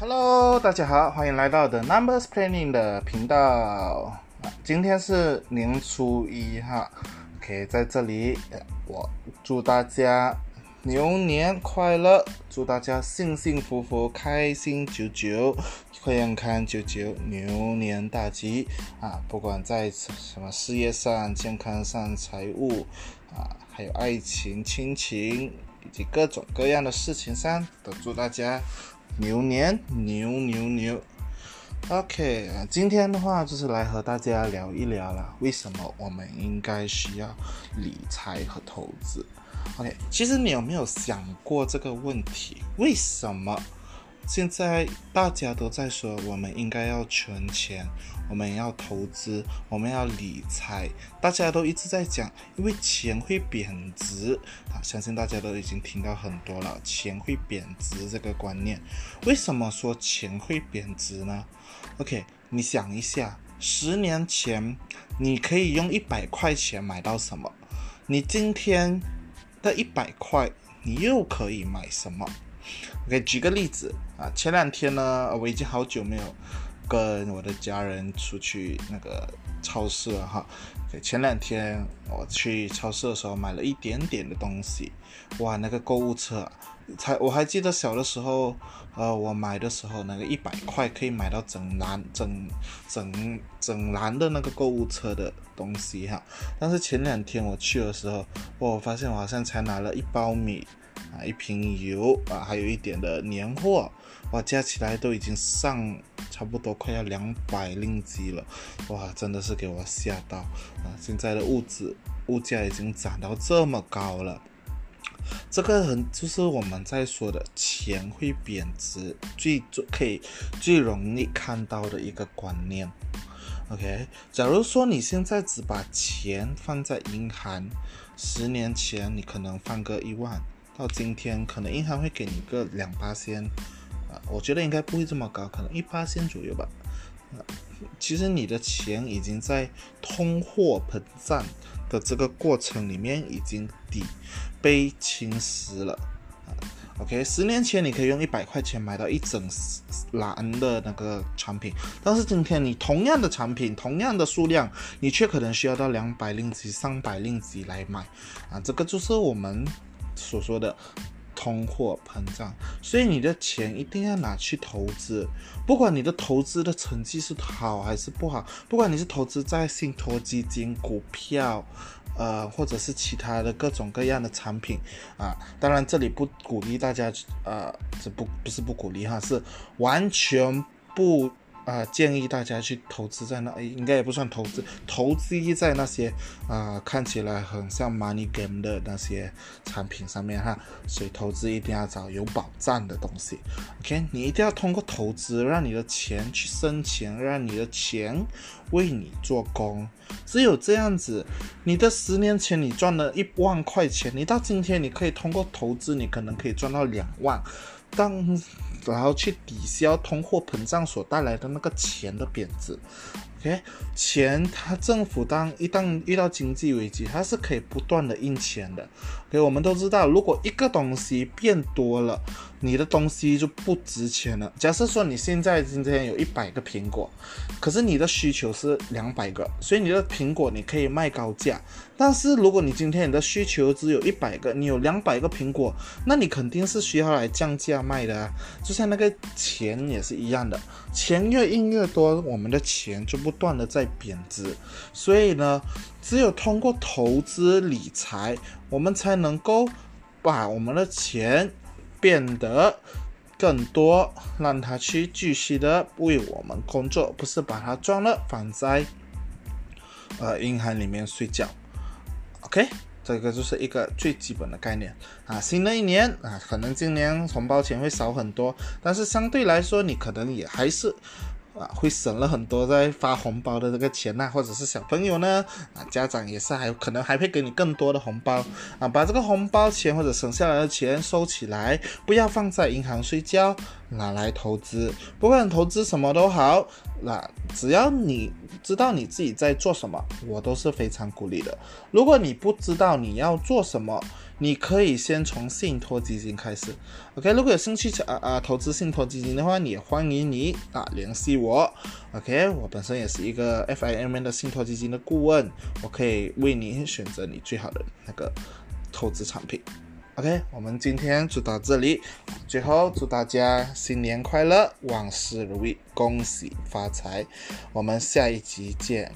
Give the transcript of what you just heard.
Hello，大家好，欢迎来到 The Numbers Planning 的频道。今天是年初一哈，OK，在这里我祝大家牛年快乐，祝大家幸幸福福、开心久久、健康久久、牛年大吉啊！不管在什么事业上、健康上、财务啊，还有爱情、亲情以及各种各样的事情上，都祝大家。牛年牛牛牛，OK，今天的话就是来和大家聊一聊啦，为什么我们应该需要理财和投资？OK，其实你有没有想过这个问题？为什么？现在大家都在说，我们应该要存钱，我们要投资，我们要理财。大家都一直在讲，因为钱会贬值啊，相信大家都已经听到很多了，钱会贬值这个观念。为什么说钱会贬值呢？OK，你想一下，十年前你可以用一百块钱买到什么？你今天的一百块，你又可以买什么？OK，举个例子啊，前两天呢，我已经好久没有跟我的家人出去那个超市了哈。前两天我去超市的时候买了一点点的东西，哇，那个购物车，才我还记得小的时候，呃，我买的时候那个一百块可以买到整篮整整整篮的那个购物车的东西哈。但是前两天我去的时候，我发现我好像才拿了一包米。啊，一瓶油啊，还有一点的年货，哇，加起来都已经上差不多快要两百令吉了，哇，真的是给我吓到啊！现在的物质物价已经涨到这么高了，这个很就是我们在说的钱会贬值，最最可以最容易看到的一个观念。OK，假如说你现在只把钱放在银行，十年前你可能放个一万。到今天，可能银行会给你个两八仙，啊，我觉得应该不会这么高，可能一八仙左右吧。啊，其实你的钱已经在通货膨胀的这个过程里面已经底被侵蚀了。啊，OK，十年前你可以用一百块钱买到一整篮的那个产品，但是今天你同样的产品，同样的数量，你却可能需要到两百令吉、三百令吉来买。啊，这个就是我们。所说的通货膨胀，所以你的钱一定要拿去投资，不管你的投资的成绩是好还是不好，不管你是投资在信托基金、股票，呃，或者是其他的各种各样的产品啊，当然这里不鼓励大家，呃，这不不是不鼓励哈，是完全不。啊，建议大家去投资在那，应该也不算投资，投资在那些啊看起来很像 money game 的那些产品上面哈。所以投资一定要找有保障的东西。OK，你一定要通过投资让你的钱去生钱，让你的钱为你做工。只有这样子，你的十年前你赚了一万块钱，你到今天你可以通过投资，你可能可以赚到两万。当然后去抵消通货膨胀所带来的那个钱的贬值。OK，钱它政府当一旦遇到经济危机，它是可以不断的印钱的。OK，我们都知道，如果一个东西变多了，你的东西就不值钱了。假设说你现在今天有一百个苹果，可是你的需求是两百个，所以你的苹果你可以卖高价。但是如果你今天你的需求只有一百个，你有两百个苹果，那你肯定是需要来降价卖的啊。就像那个钱也是一样的，钱越印越多，我们的钱就不。不断的在贬值，所以呢，只有通过投资理财，我们才能够把我们的钱变得更多，让它去继续的为我们工作，不是把它装了放在呃银行里面睡觉。OK，这个就是一个最基本的概念啊。新的一年啊，可能今年红包钱会少很多，但是相对来说，你可能也还是。啊，会省了很多在发红包的这个钱呐，或者是小朋友呢，啊，家长也是还有可能还会给你更多的红包啊，把这个红包钱或者省下来的钱收起来，不要放在银行睡觉，拿来投资，不管投资什么都好，那只要你知道你自己在做什么，我都是非常鼓励的。如果你不知道你要做什么，你可以先从信托基金开始。OK，如果有兴趣啊啊投资信托基金的话，也欢迎你啊联系我。OK，我本身也是一个 FIM 的信托基金的顾问，我可以为你选择你最好的那个投资产品。OK，我们今天就到这里。最后祝大家新年快乐，万事如意，恭喜发财。我们下一集见。